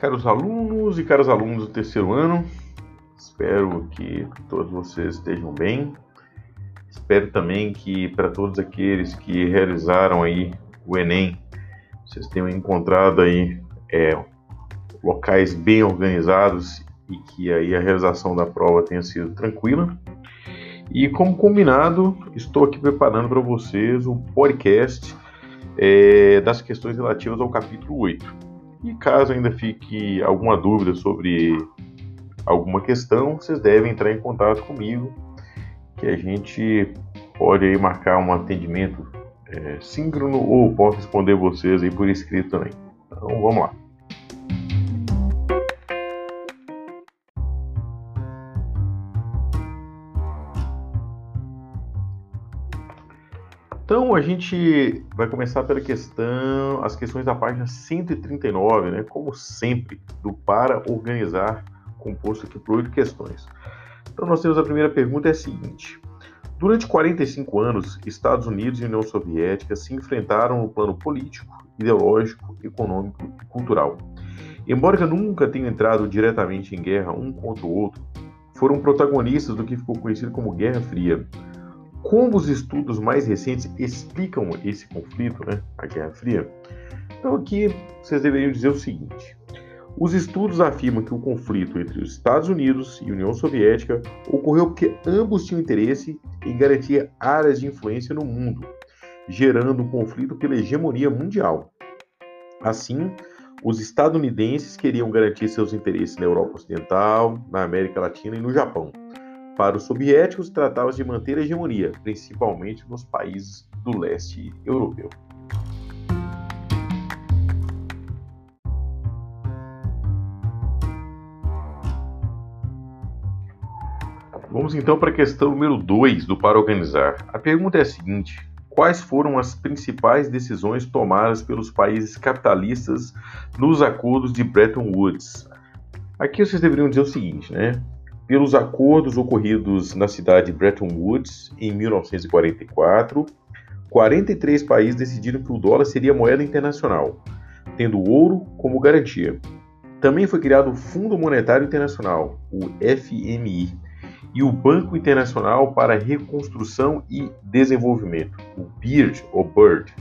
Caros alunos e caros alunos do terceiro ano, espero que todos vocês estejam bem. Espero também que para todos aqueles que realizaram aí o Enem, vocês tenham encontrado aí é, locais bem organizados e que aí a realização da prova tenha sido tranquila. E como combinado, estou aqui preparando para vocês um podcast é, das questões relativas ao capítulo 8. E caso ainda fique alguma dúvida sobre alguma questão, vocês devem entrar em contato comigo, que a gente pode aí marcar um atendimento é, síncrono ou posso responder vocês aí por escrito também. Então vamos lá. Então a gente vai começar pela questão, as questões da página 139, né? Como sempre, do para organizar, composto aqui por oito questões. Então nós temos a primeira pergunta é a seguinte: Durante 45 anos, Estados Unidos e União Soviética se enfrentaram no plano político, ideológico, econômico e cultural. Embora nunca tenham entrado diretamente em guerra um contra o outro, foram protagonistas do que ficou conhecido como Guerra Fria como os estudos mais recentes explicam esse conflito, né, a Guerra Fria? Então aqui vocês deveriam dizer o seguinte: os estudos afirmam que o conflito entre os Estados Unidos e União Soviética ocorreu porque ambos tinham interesse em garantir áreas de influência no mundo, gerando um conflito pela hegemonia mundial. Assim, os estadunidenses queriam garantir seus interesses na Europa Ocidental, na América Latina e no Japão. Para os soviéticos, tratava-se de manter a hegemonia, principalmente nos países do leste europeu. Vamos então para a questão número 2 do Para Organizar. A pergunta é a seguinte: Quais foram as principais decisões tomadas pelos países capitalistas nos acordos de Bretton Woods? Aqui vocês deveriam dizer o seguinte, né? Pelos acordos ocorridos na cidade de Bretton Woods em 1944, 43 países decidiram que o dólar seria moeda internacional, tendo o ouro como garantia. Também foi criado o Fundo Monetário Internacional, o FMI, e o Banco Internacional para Reconstrução e Desenvolvimento, o BIRD ou BIRD.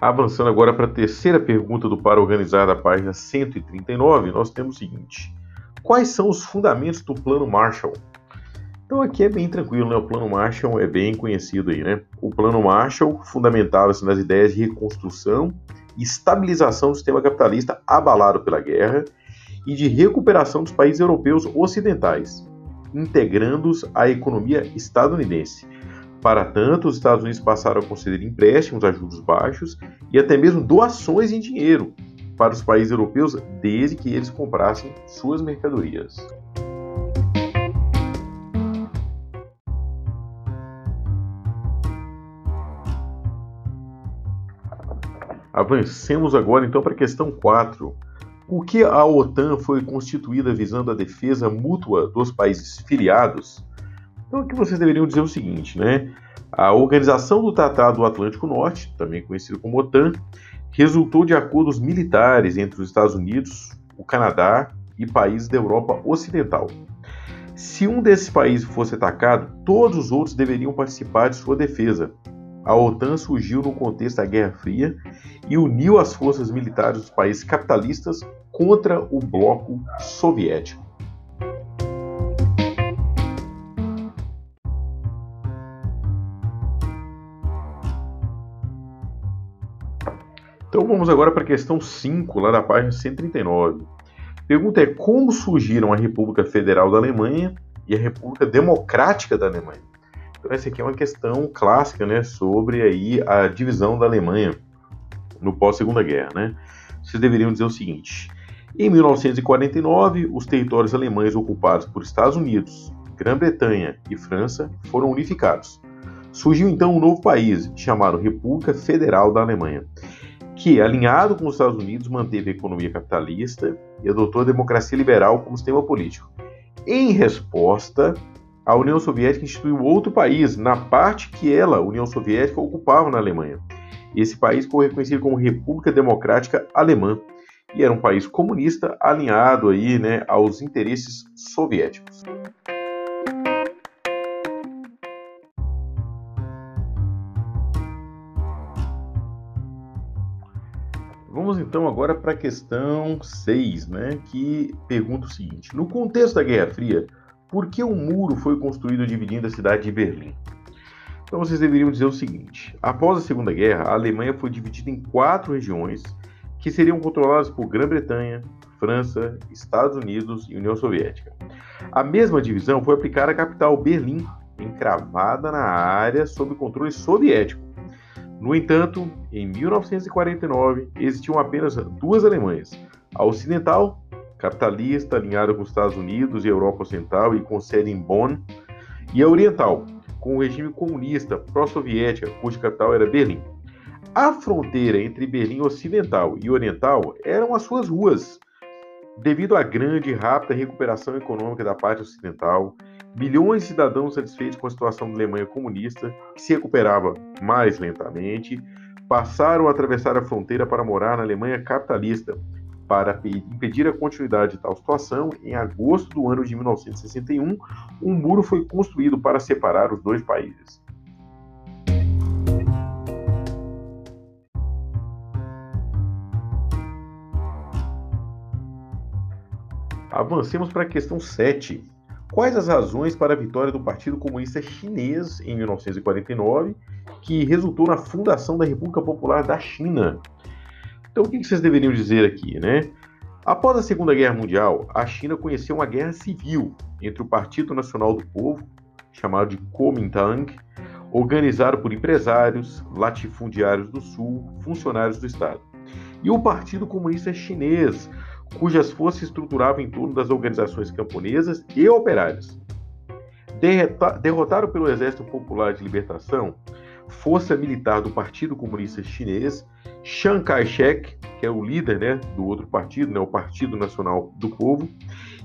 Avançando agora para a terceira pergunta do Para Organizar da página 139, nós temos o seguinte: Quais são os fundamentos do Plano Marshall? Então aqui é bem tranquilo, né? O Plano Marshall é bem conhecido aí, né? O Plano Marshall fundamentava-se nas ideias de reconstrução e estabilização do sistema capitalista abalado pela guerra e de recuperação dos países europeus ocidentais, integrando-os à economia estadunidense para tanto, os Estados Unidos passaram a conceder empréstimos a juros baixos e até mesmo doações em dinheiro para os países europeus desde que eles comprassem suas mercadorias. Avancemos agora então para a questão 4. Por que a OTAN foi constituída visando a defesa mútua dos países filiados então aqui vocês deveriam dizer o seguinte, né? A Organização do Tratado do Atlântico Norte, também conhecido como OTAN, resultou de acordos militares entre os Estados Unidos, o Canadá e países da Europa Ocidental. Se um desses países fosse atacado, todos os outros deveriam participar de sua defesa. A OTAN surgiu no contexto da Guerra Fria e uniu as forças militares dos países capitalistas contra o bloco soviético. Então vamos agora para a questão 5, lá da página 139. A pergunta é como surgiram a República Federal da Alemanha e a República Democrática da Alemanha? Então essa aqui é uma questão clássica, né, sobre aí a divisão da Alemanha no pós-Segunda Guerra, né? Vocês deveriam dizer o seguinte: em 1949, os territórios alemães ocupados por Estados Unidos, Grã-Bretanha e França foram unificados. Surgiu então um novo país, chamado República Federal da Alemanha que, alinhado com os Estados Unidos, manteve a economia capitalista e adotou a democracia liberal como sistema político. Em resposta, a União Soviética instituiu outro país na parte que ela, União Soviética, ocupava na Alemanha. Esse país foi reconhecido como República Democrática Alemã e era um país comunista alinhado aí, né, aos interesses soviéticos. Vamos então agora para a questão 6, né, que pergunta o seguinte: No contexto da Guerra Fria, por que um muro foi construído dividindo a cidade de Berlim? Então vocês deveriam dizer o seguinte: após a Segunda Guerra, a Alemanha foi dividida em quatro regiões que seriam controladas por Grã-Bretanha, França, Estados Unidos e União Soviética. A mesma divisão foi aplicada à capital Berlim, encravada na área sob controle soviético. No entanto, em 1949 existiam apenas duas Alemanhas: a ocidental, capitalista, alinhada com os Estados Unidos e Europa Ocidental e com sede em Bonn, e a oriental, com o regime comunista pró-soviética, cuja capital era Berlim. A fronteira entre Berlim Ocidental e Oriental eram as suas ruas. Devido à grande e rápida recuperação econômica da parte ocidental, milhões de cidadãos satisfeitos com a situação da Alemanha comunista, que se recuperava mais lentamente, passaram a atravessar a fronteira para morar na Alemanha capitalista, para impedir a continuidade de tal situação, em agosto do ano de 1961, um muro foi construído para separar os dois países. Avancemos para a questão 7. Quais as razões para a vitória do Partido Comunista Chinês em 1949, que resultou na fundação da República Popular da China? Então, o que vocês deveriam dizer aqui, né? Após a Segunda Guerra Mundial, a China conheceu uma guerra civil entre o Partido Nacional do Povo, chamado de Kuomintang, organizado por empresários, latifundiários do Sul, funcionários do Estado, e o Partido Comunista Chinês, cujas forças estruturavam em torno das organizações camponesas e operárias. Derrotado pelo Exército Popular de Libertação, força militar do Partido Comunista Chinês, Chiang Kai-shek, que é o líder né, do outro partido, né, o Partido Nacional do Povo,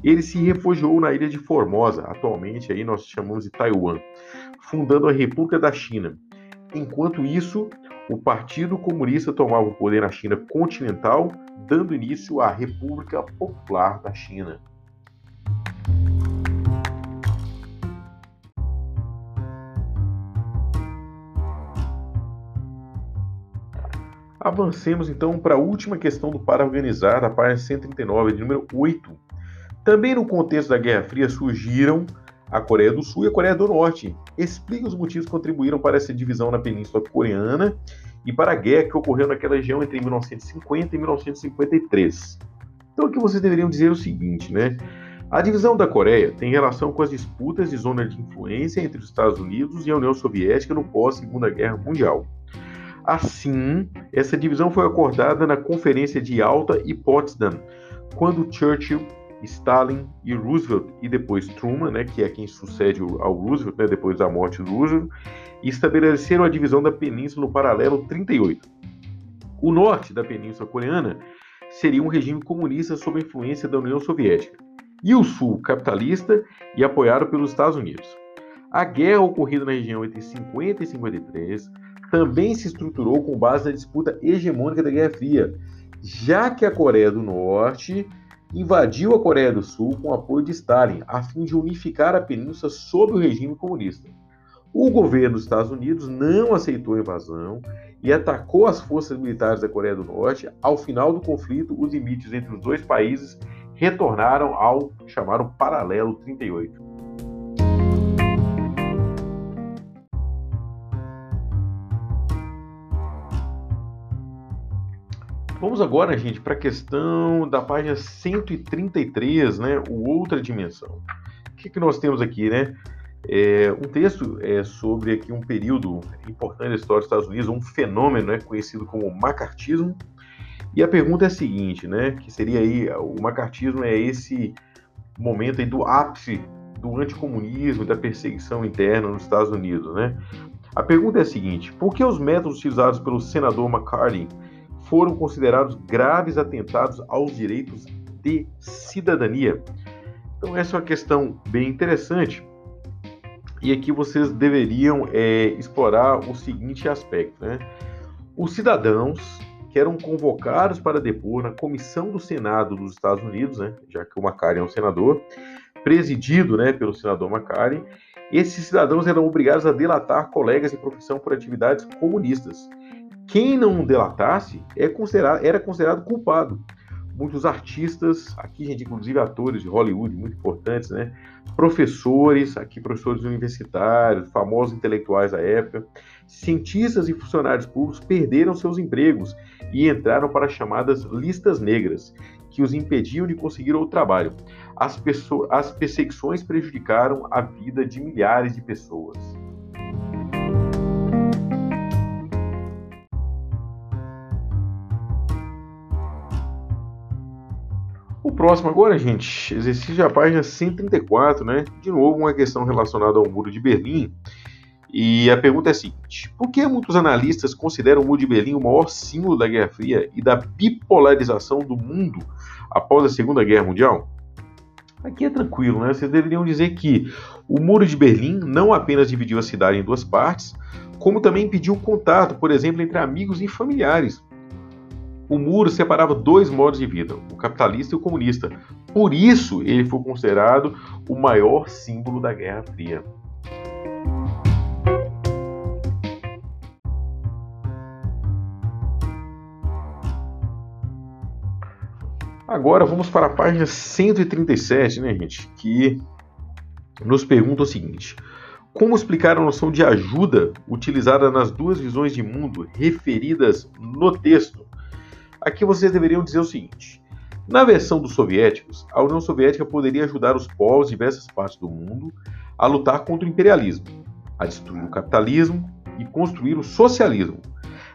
ele se refugiou na ilha de Formosa, atualmente aí nós chamamos de Taiwan, fundando a República da China. Enquanto isso, o Partido Comunista tomava o poder na China continental, dando início à República Popular da China. Avancemos então para a última questão do para organizar, da página 139, de número 8. Também no contexto da Guerra Fria surgiram a Coreia do Sul e a Coreia do Norte. Explica os motivos que contribuíram para essa divisão na Península Coreana e para a guerra que ocorreu naquela região entre 1950 e 1953. Então aqui vocês deveriam dizer o seguinte, né? A divisão da Coreia tem relação com as disputas de zona de influência entre os Estados Unidos e a União Soviética no pós-Segunda Guerra Mundial. Assim, essa divisão foi acordada na Conferência de Alta e Potsdam, quando Churchill, Stalin e Roosevelt, e depois Truman, né, que é quem sucede ao Roosevelt, né, depois da morte do Roosevelt, estabeleceram a divisão da península no paralelo 38. O norte da península coreana seria um regime comunista sob a influência da União Soviética, e o sul capitalista e apoiado pelos Estados Unidos. A guerra ocorrida na região entre 50 e 53 também se estruturou com base na disputa hegemônica da Guerra Fria, já que a Coreia do Norte invadiu a Coreia do Sul com apoio de Stalin, a fim de unificar a península sob o regime comunista. O governo dos Estados Unidos não aceitou a invasão e atacou as forças militares da Coreia do Norte. Ao final do conflito, os limites entre os dois países retornaram ao chamado Paralelo 38. Vamos agora, gente, para a questão da página 133, né? O outra dimensão. O que, que nós temos aqui, né? É, um texto é, sobre aqui um período importante da história dos Estados Unidos, um fenômeno né, conhecido como macartismo. E a pergunta é a seguinte, né? Que seria aí o macartismo é esse momento aí do ápice do anticomunismo, da perseguição interna nos Estados Unidos, né? A pergunta é a seguinte: por que os métodos utilizados pelo senador McCarthy foram considerados graves atentados aos direitos de cidadania. Então, essa é uma questão bem interessante. e aqui vocês deveriam é, explorar o seguinte aspecto, né? Os cidadãos que eram convocados para depor na comissão do Senado dos Estados Unidos, né, já que o Macari é um senador, presidido né, pelo senador Macari, esses cidadãos eram obrigados a delatar colegas de profissão por atividades comunistas. Quem não delatasse é considerado, era considerado culpado muitos artistas, aqui, gente, inclusive atores de Hollywood, muito importantes, né? Professores, aqui, professores universitários, famosos intelectuais da época, cientistas e funcionários públicos perderam seus empregos e entraram para as chamadas listas negras, que os impediam de conseguir outro trabalho. As, as perseguições prejudicaram a vida de milhares de pessoas. Próximo agora, gente, exercício da página 134, né? De novo, uma questão relacionada ao Muro de Berlim. E a pergunta é a seguinte: por que muitos analistas consideram o Muro de Berlim o maior símbolo da Guerra Fria e da bipolarização do mundo após a Segunda Guerra Mundial? Aqui é tranquilo, né? Vocês deveriam dizer que o Muro de Berlim não apenas dividiu a cidade em duas partes, como também impediu contato, por exemplo, entre amigos e familiares. O muro separava dois modos de vida, o capitalista e o comunista. Por isso, ele foi considerado o maior símbolo da Guerra Fria. Agora vamos para a página 137, né, gente? Que nos pergunta o seguinte: Como explicar a noção de ajuda utilizada nas duas visões de mundo referidas no texto? Aqui vocês deveriam dizer o seguinte: na versão dos soviéticos, a União Soviética poderia ajudar os povos de diversas partes do mundo a lutar contra o imperialismo, a destruir o capitalismo e construir o socialismo.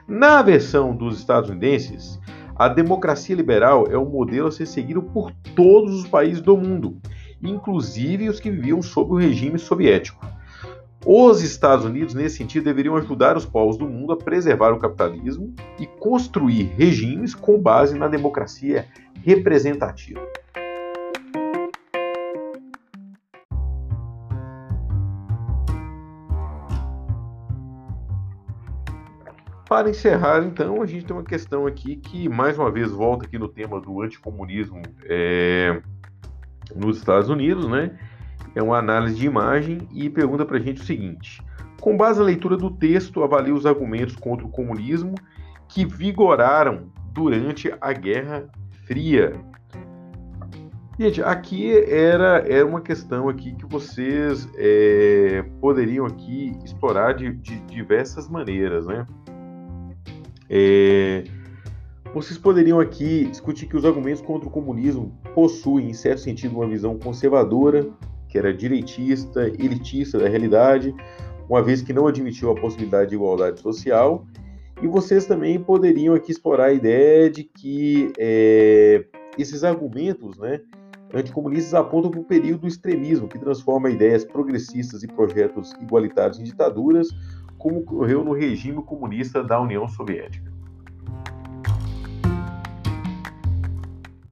Na versão dos estadunidenses, a democracia liberal é um modelo a ser seguido por todos os países do mundo, inclusive os que viviam sob o regime soviético. Os Estados Unidos, nesse sentido, deveriam ajudar os povos do mundo a preservar o capitalismo e construir regimes com base na democracia representativa. Para encerrar, então, a gente tem uma questão aqui que, mais uma vez, volta aqui no tema do anticomunismo é, nos Estados Unidos, né? É uma análise de imagem e pergunta para a gente o seguinte: com base na leitura do texto, avalie os argumentos contra o comunismo que vigoraram durante a Guerra Fria. Gente, aqui era, era uma questão aqui que vocês é, poderiam aqui explorar de, de diversas maneiras, né? É, vocês poderiam aqui discutir que os argumentos contra o comunismo possuem, em certo sentido, uma visão conservadora, que era direitista, elitista da realidade, uma vez que não admitiu a possibilidade de igualdade social. E vocês também poderiam aqui explorar a ideia de que é, esses argumentos né, anticomunistas apontam para o período do extremismo, que transforma ideias progressistas e projetos igualitários em ditaduras, como ocorreu no regime comunista da União Soviética.